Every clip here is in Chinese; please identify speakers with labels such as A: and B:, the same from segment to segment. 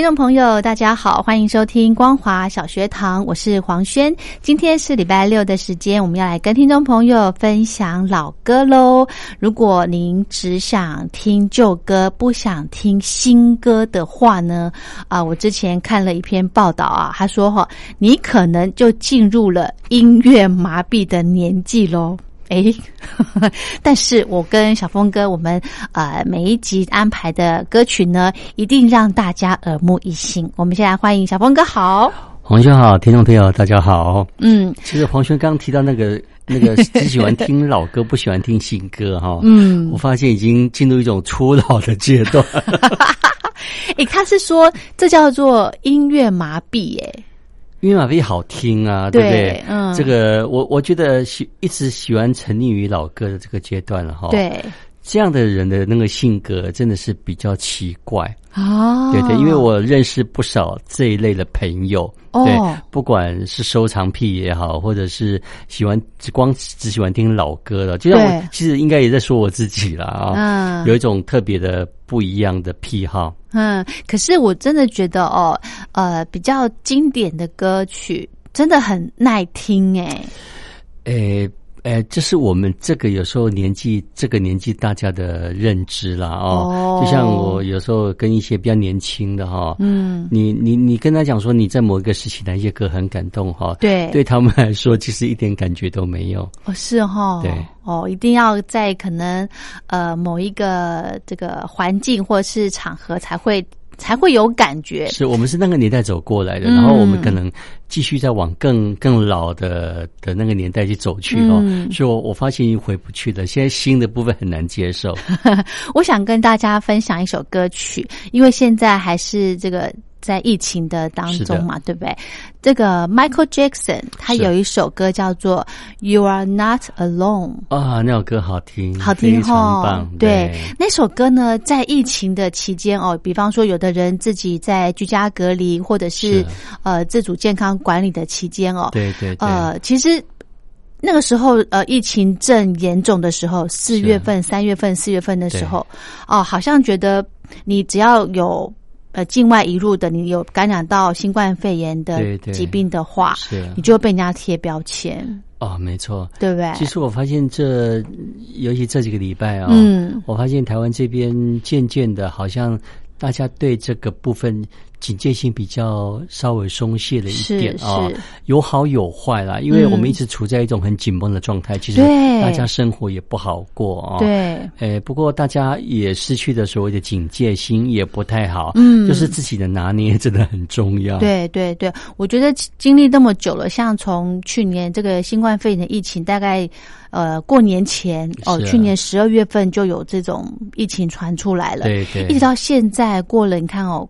A: 听众朋友，大家好，欢迎收听光华小学堂，我是黄轩。今天是礼拜六的时间，我们要来跟听众朋友分享老歌喽。如果您只想听旧歌，不想听新歌的话呢，啊，我之前看了一篇报道啊，他说哈，你可能就进入了音乐麻痹的年纪喽。哎，但是我跟小峰哥，我们呃每一集安排的歌曲呢，一定让大家耳目一新。我们先来欢迎小峰哥，好，
B: 黄轩好，听众朋友大家好。嗯，其实黄轩刚刚提到那个 那个只喜欢听老歌，不喜欢听新歌哈。嗯，我发现已经进入一种初老的阶段。
A: 哎，他是说这叫做音乐麻痹，哎。
B: 音乐马飞好听啊，对不对？嗯，这个我我觉得喜一直喜欢沉溺于老歌的这个阶段了哈。
A: 对，
B: 这样的人的那个性格真的是比较奇怪哦。对对，因为我认识不少这一类的朋友，对，不管是收藏癖也好，或者是喜欢只光只喜欢听老歌的，就像我其实应该也在说我自己了啊，有一种特别的不一样的癖好。
A: 嗯，可是我真的觉得哦，呃，比较经典的歌曲真的很耐听哎。
B: 诶。哎，这是我们这个有时候年纪这个年纪大家的认知啦哦，就像我有时候跟一些比较年轻的哈，嗯，你你你跟他讲说你在某一个时期哪些歌很感动哈，
A: 对，
B: 对他们来说其实一点感觉都没有
A: 哦，是哈，
B: 对，
A: 哦，一定要在可能呃某一个这个环境或是场合才会。才会有感觉。
B: 是我们是那个年代走过来的，然后我们可能继续再往更更老的的那个年代去走去哦。所以，我我发现已经回不去了。现在新的部分很难接受。
A: 我想跟大家分享一首歌曲，因为现在还是这个。在疫情的当中嘛，对不对？这个 Michael Jackson 他有一首歌叫做《You Are Not Alone》
B: 啊，那首歌好听，
A: 好听
B: 哦。
A: 对，那首歌呢，在疫情的期间哦，比方说有的人自己在居家隔离，或者是呃自主健康管理的期间哦，
B: 对对，
A: 呃，其实那个时候呃疫情正严重的时候，四月份、三月份、四月份的时候哦，好像觉得你只要有。呃，境外移入的，你有感染到新冠肺炎的疾病的话，
B: 是，
A: 你就会被人家贴标签。
B: 哦，没错，
A: 对不对？
B: 其实我发现这，尤其这几个礼拜啊，嗯，我发现台湾这边渐渐的，好像大家对这个部分警戒性比较稍微松懈了一点啊，有好有坏啦。因为我们一直处在一种很紧绷的状态，其实大家生活也不好过啊。
A: 对，
B: 诶，不过大家也失去的所谓的警戒心也不太好。嗯，就是自己的拿捏真的很重要。
A: 对对对，我觉得经历那么久了，像从去年这个新冠肺炎的疫情，大概呃过年前哦，去年十二月份就有这种疫情传出来了，
B: 对对，
A: 一直到现在过了，你看哦。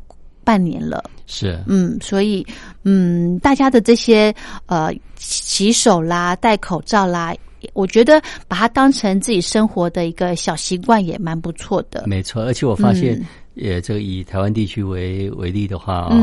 A: 半年了，
B: 是
A: 嗯，所以嗯，大家的这些呃洗手啦、戴口罩啦，我觉得把它当成自己生活的一个小习惯也蛮不错的。
B: 没错，而且我发现，也这个以台湾地区为为例的话啊。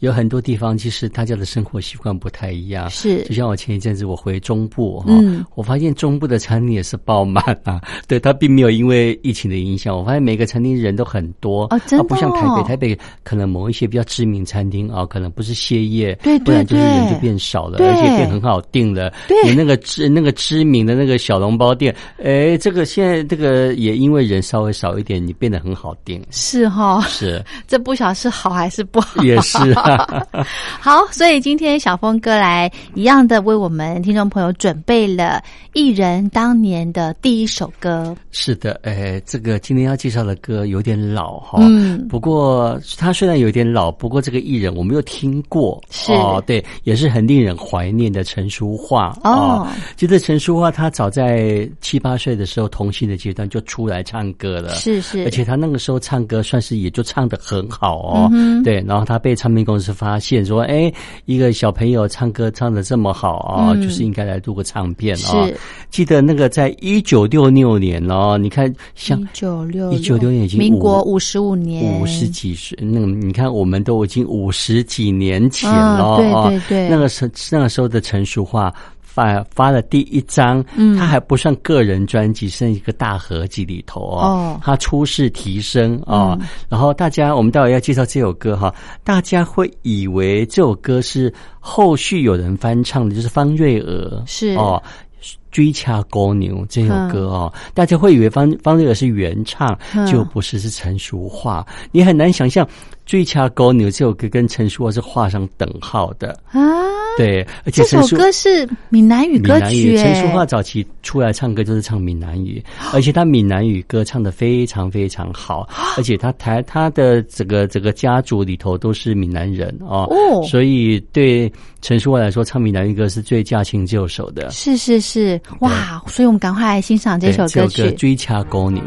B: 有很多地方其实大家的生活习惯不太一样，
A: 是。
B: 就像我前一阵子我回中部哈，我发现中部的餐厅也是爆满啊，对它并没有因为疫情的影响，我发现每个餐厅人都很多。
A: 哦，真的
B: 不像台北，台北可能某一些比较知名餐厅啊，可能不是歇业，
A: 对
B: 不然就是人就变少了，而且变很好订了，
A: 对，
B: 你那个知那个知名的那个小笼包店，哎，这个现在这个也因为人稍微少一点，你变得很好订，
A: 是哈，
B: 是。
A: 这不晓得是好还是不好，
B: 也是。
A: 好，所以今天小峰哥来一样的为我们听众朋友准备了艺人当年的第一首歌。
B: 是的，哎，这个今天要介绍的歌有点老哈，嗯，不过他虽然有点老，不过这个艺人我没有听过，
A: 是。
B: 哦，对，也是很令人怀念的陈淑桦。哦。记得陈淑桦他早在七八岁的时候，童星的阶段就出来唱歌了，
A: 是是，
B: 而且他那个时候唱歌算是也就唱的很好哦，嗯对，然后他被唱片公司发。发现说，哎，一个小朋友唱歌唱的这么好啊，就是应该来录个唱片啊。记得那个在一九六六年哦，你看，像
A: 一九六
B: 一九六年已经
A: 民国五十五年，
B: 五十几岁，那你看，我们都已经五十几年前了，
A: 对对对，
B: 那个时那个时候的成熟化。发发了第一张，嗯，他还不算个人专辑，是一个大合集里头哦。他初试提升啊，然后大家，我们待会要介绍这首歌哈，大家会以为这首歌是后续有人翻唱的，就是方瑞娥
A: 是。
B: 哦。追恰公牛这首歌哦，大家会以为方方瑞娥是原唱，就不是是陈淑桦。你很难想象追恰高牛这首歌跟陈淑桦是画上等号的啊。对，而且
A: 这首歌是闽南语歌曲。
B: 陈淑桦早期出来唱歌就是唱闽南语，而且他闽南语歌唱的非常非常好，而且他台他的整个整个家族里头都是闽南人哦，所以对陈淑桦来说，唱闽南语歌是最驾轻就熟的。
A: 是是是。哇！所以我们赶快来欣赏这首歌曲《
B: 追恰高牛》。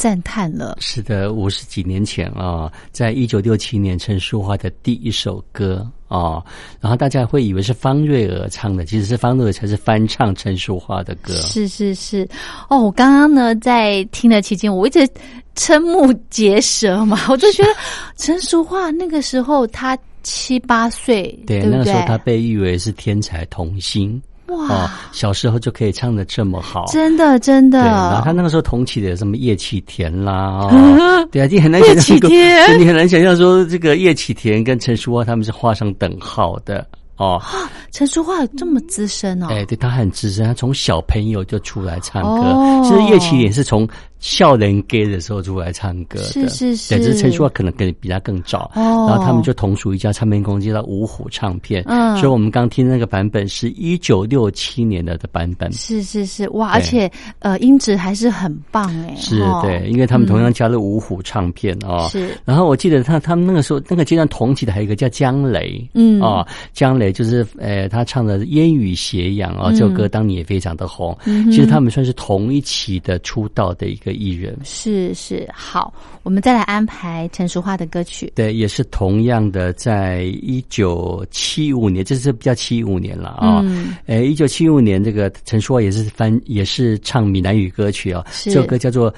C: 赞叹了！
B: 是的，五十几年前啊，在一九六七年，陈淑桦的第一首歌。哦，然后大家会以为是方瑞儿唱的，其实是方瑞儿才是翻唱陈淑桦的歌。
C: 是是是，哦，我刚刚呢在听的期间，我一直瞠目结舌嘛，我就觉得陈淑桦那个时候他七八岁，对，
B: 那个时候他被誉为是天才童星。哇！小时候就可以唱的这么好，
C: 真的真的。
B: 然后他那个时候同期的什么叶启田啦，对啊，你很难想象，你很难想象说这个叶启田跟陈淑桦他们是画上等号的。哦，
C: 陈淑桦这么资深哦！
B: 哎，对他很资深，他从小朋友就出来唱歌。其实叶启田是从笑人 gay 的时候出来唱歌的，
C: 是是是。
B: 只是陈淑桦可能更比他更早。哦，然后他们就同属一家唱片公司，叫五虎唱片。嗯，所以我们刚听那个版本是一九六七年的的版本。
C: 是是是，哇！而且呃，音质还是很棒哎。
B: 是，对，因为他们同样加入五虎唱片哦。
C: 是。
B: 然后我记得他他们那个时候那个阶段同期的还有一个叫江雷，嗯哦，江雷。就是呃，他唱的《烟雨斜阳》啊，这首歌当年也非常的红。嗯其实他们算是同一期的出道的一个艺人。
C: 是是，好，我们再来安排陈淑桦的歌曲。
B: 对，也是同样的，在一九七五年，这是比较七五年了啊。呃，一九七五年，这个陈淑桦也是翻，也是唱闽南语歌曲啊。这首歌叫做《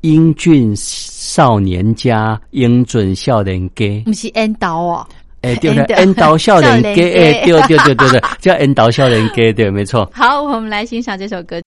B: 英俊少年家，英俊少年家》，
C: 不是 N 刀哦。
B: 哎，对的，恩导笑人给，哎，对对对对对，叫恩导笑人给，对，没错。
C: 好，我们来欣赏这首歌。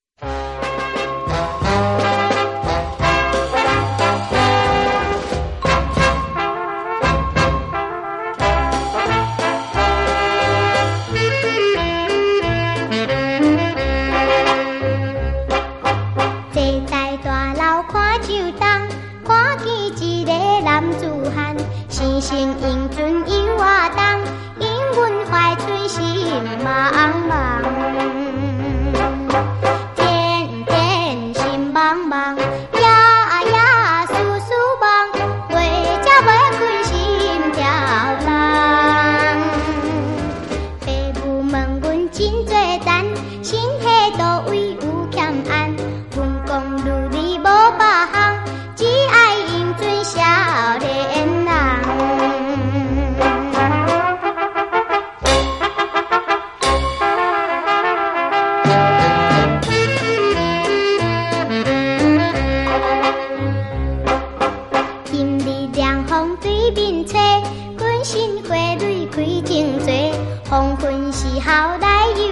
C: 好待遇。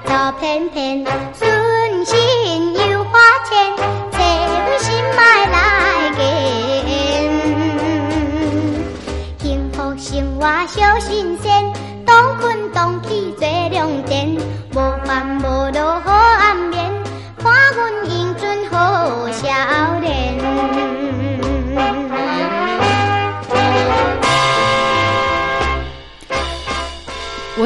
C: top and pin. So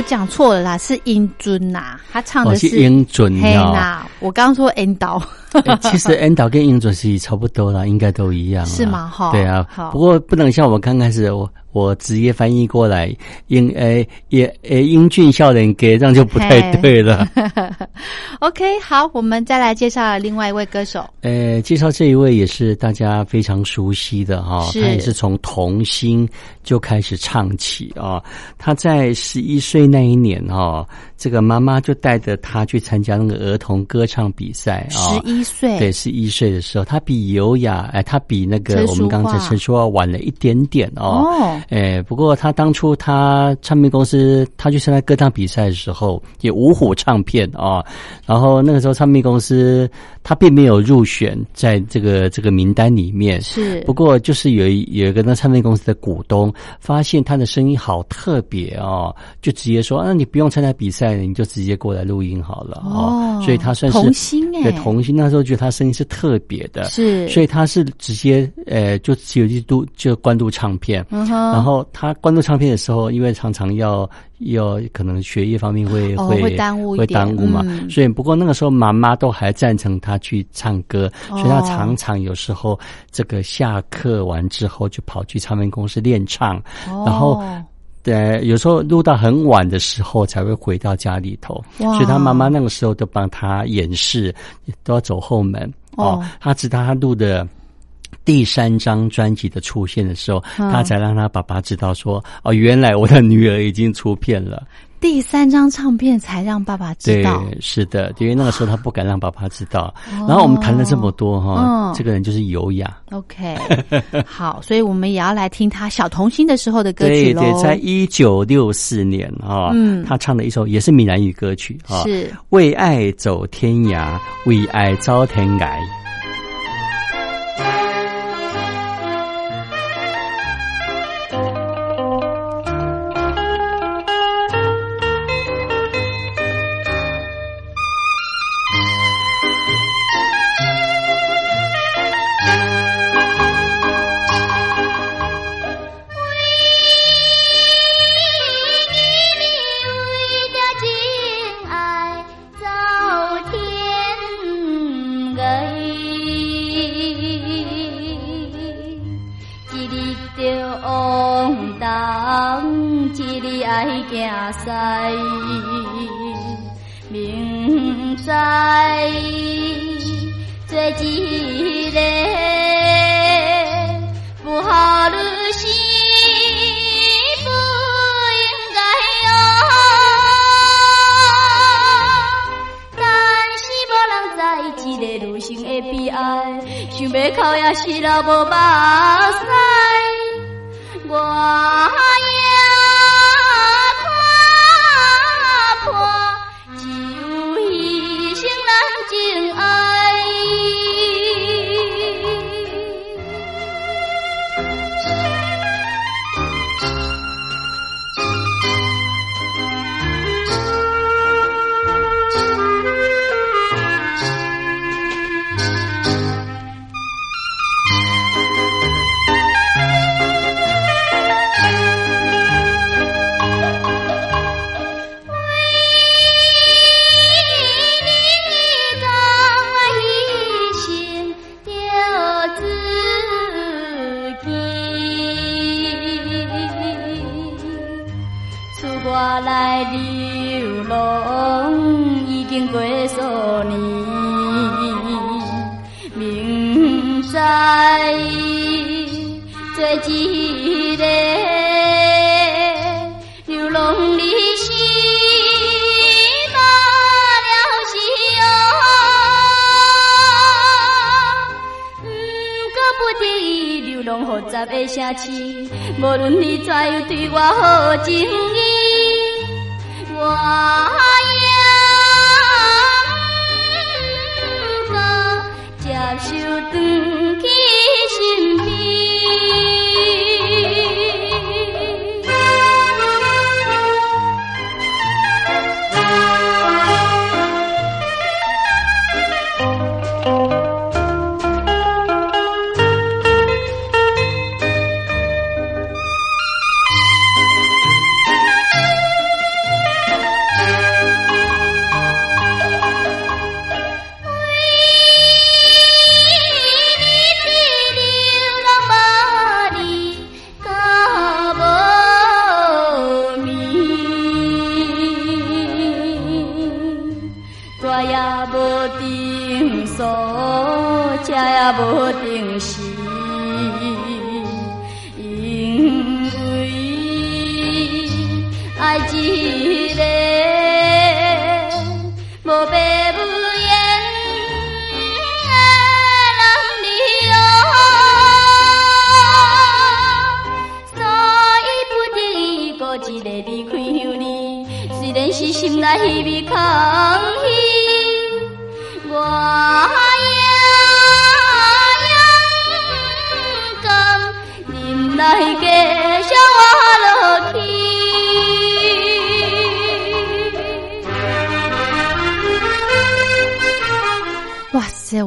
C: 讲错了啦，是英尊呐，他唱的是
B: 英尊
C: 呐。我刚刚说 N 刀，
B: 其实 N 导跟英准是差不多了，应该都一样。
A: 是吗？哈，
B: 对啊。不过不能像我们刚开始我。我直接翻译过来，英诶也诶英俊笑脸给，这样就不太对了。
A: OK，好，我们再来介绍另外一位歌手。
B: 呃，介绍这一位也是大家非常熟悉的哈，他也是从童星就开始唱起啊。他在十一岁那一年哈，这个妈妈就带着他去参加那个儿童歌唱比赛
A: 啊。十一岁，
B: 对，十一岁的时候，他比尤雅哎，他比那个我们刚才陈淑桦晚了一点点哦。哎，不过他当初他唱片公司，他去参加歌唱比赛的时候，也五虎唱片啊。然后那个时候唱片公司他并没有入选在这个这个名单里面。
A: 是，
B: 不过就是有有一个那唱片公司的股东发现他的声音好特别哦，就直接说：“啊你不用参加比赛了，你就直接过来录音好了。”哦，所以他算是
A: 童星哎，
B: 对童星那时候觉得他声音是特别的，
A: 是，
B: 所以他是直接呃就只有一度就关注唱片。然后他关注唱片的时候，因为常常要要可能学业方面会会
A: 耽误
B: 会耽误嘛，所以不过那个时候妈妈都还赞成他去唱歌，所以他常常有时候这个下课完之后就跑去唱片公司练唱，然后对有时候录到很晚的时候才会回到家里头，所以他妈妈那个时候都帮他掩饰，都要走后门。哦，他知道他录的。第三张专辑的出现的时候，他才让他爸爸知道说：“哦，原来我的女儿已经出片了。”
A: 第三张唱片才让爸爸知道。
B: 对，是的，因为那个时候他不敢让爸爸知道。然后我们谈了这么多哈，这个人就是优雅。
A: OK，好，所以我们也要来听他小童星的时候的歌
B: 曲喽。对对，在一九六四年啊，嗯，他唱的一首也是闽南语歌曲啊，
A: 是
B: 为爱走天涯，为爱遭天涯。
D: 的城市，无论你怎样对我好，情意我。无定时，因为爱一个无爸无言的人离所以不得已孤一个离开乡里，虽然是心内稀微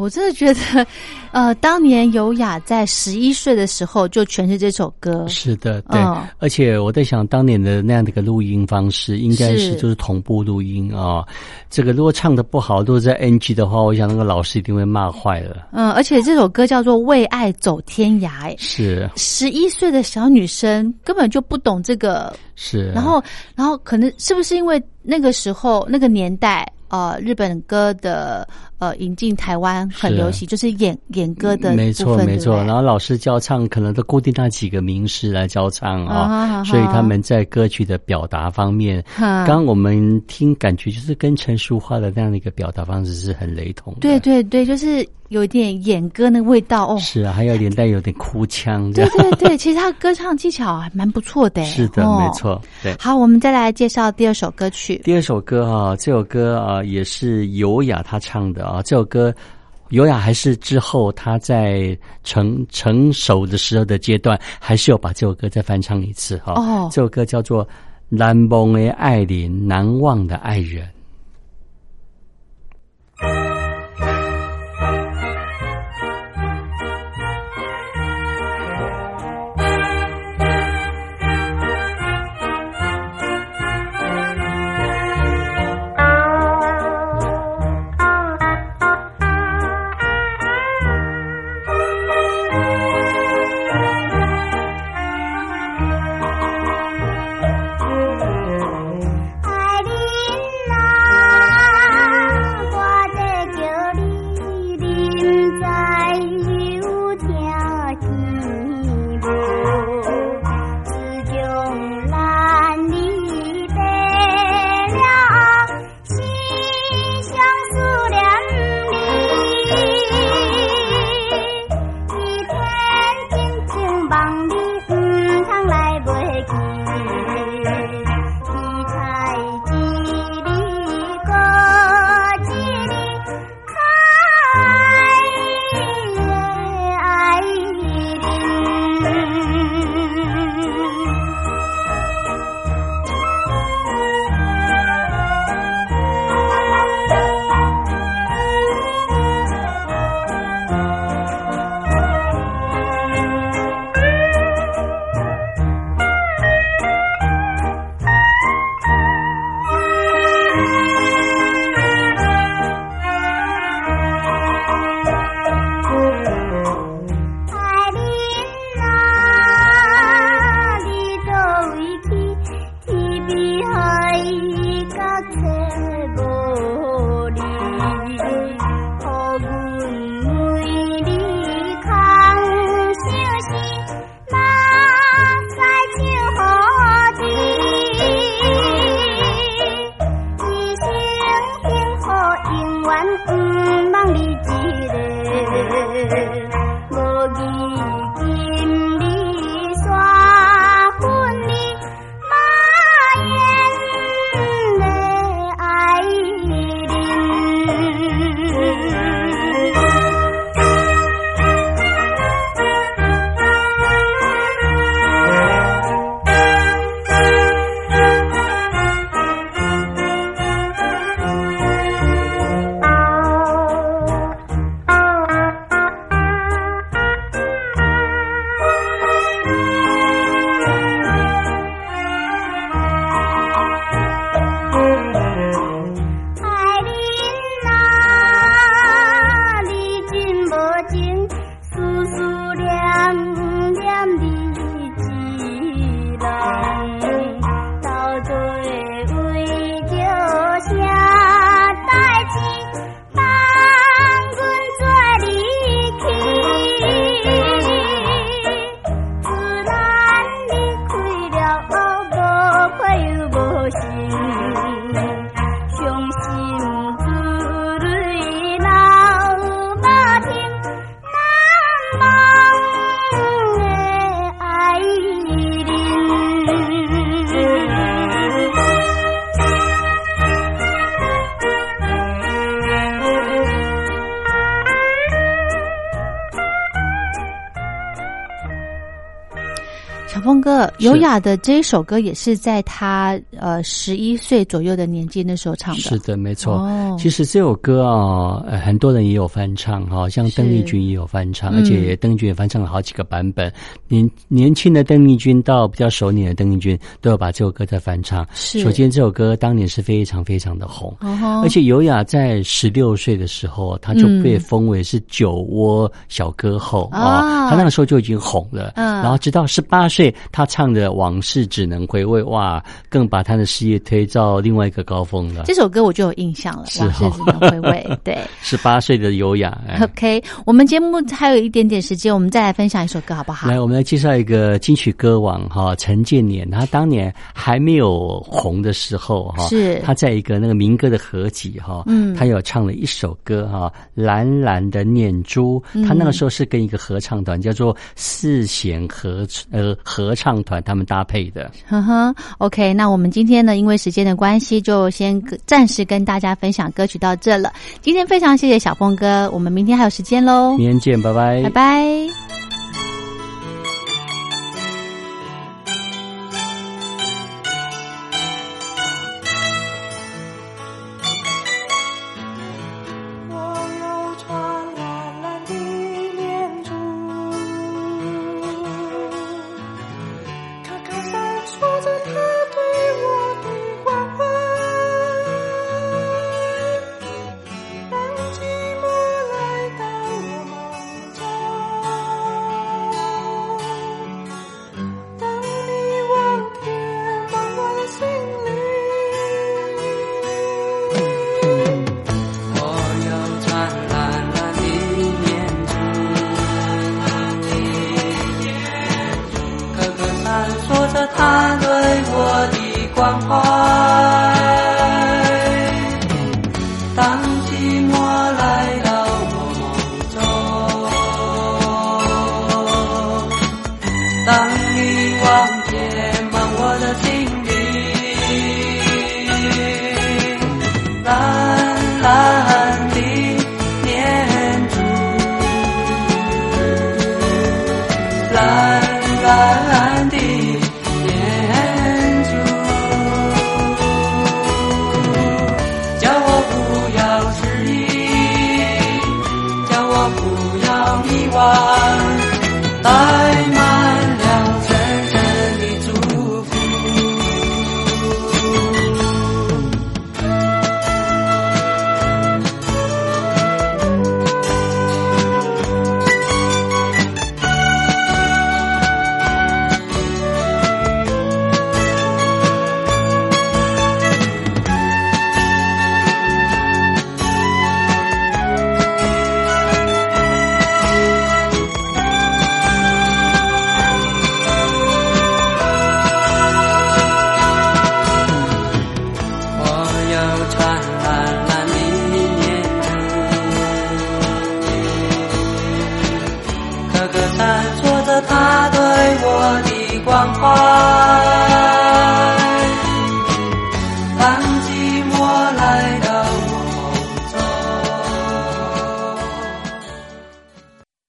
D: 我
A: 真的觉得。呃，当年尤雅在十一岁的时候就诠释这首歌。
B: 是的，对。而且我在想，当年的那样的一个录音方式，应该是就是同步录音啊。这个如果唱的不好，如果在 NG 的话，我想那个老师一定会骂坏了。
A: 嗯，而且这首歌叫做《为爱走天涯》。
B: 是。
A: 十一岁的小女生根本就不懂这个。
B: 是。
A: 然后，然后可能是不是因为那个时候那个年代？呃，日本歌的呃引进台湾很流行，就是演演歌的
B: 没错没错。然后老师教唱可能都固定那几个名师来教唱啊，所以他们在歌曲的表达方面，刚我们听感觉就是跟陈淑桦的那样的一个表达方式是很雷同的。
A: 对对对，就是。有一点演歌那味道哦，
B: 是啊，还有点带有点哭腔，
A: 对对对，其实他歌唱技巧还蛮不错的，
B: 是的，没错，对。
A: 好，我们再来介绍第二首歌曲。
B: 第二首歌啊，这首歌啊也是尤雅他唱的啊，这首歌优雅还是之后他在成成熟的时候的阶段，还是要把这首歌再翻唱一次哈。哦，这首歌叫做《难忘的爱人，难忘的爱人》。
E: 优雅的这一首歌也是在他呃十一岁左右的年纪那时候唱的。
B: 是的，没错。其实这首歌啊，很多人也有翻唱哈，像邓丽君也有翻唱，而且邓丽君也翻唱了好几个版本。年年轻的邓丽君到比较熟年的邓丽君，都有把这首歌在翻唱。
E: 是，
B: 首先这首歌当年是非常非常的红，而且优雅在十六岁的时候，他就被封为是酒窝小歌后啊，他那个时候就已经红了。嗯，然后直到十八岁，他唱。的往事只能回味，哇，更把他的事业推到另外一个高峰了。
E: 这首歌我就有印象了，往事只能回味。对，
B: 十八岁的优雅。
E: OK，我们节目还有一点点时间，我们再来分享一首歌好不好？
B: 来，我们来介绍一个金曲歌王哈，陈建年。他当年还没有红的时候哈，
E: 是
B: 他在一个那个民歌的合集哈，嗯，他有唱了一首歌哈，《蓝蓝的念珠》。他那个时候是跟一个合唱团叫做四弦合呃合唱。团他们搭配的，
E: 呵呵，OK，那我们今天呢，因为时间的关系，就先暂时跟大家分享歌曲到这了。今天非常谢谢小峰哥，我们明天还有时间喽，
B: 明天见，拜拜，
E: 拜拜。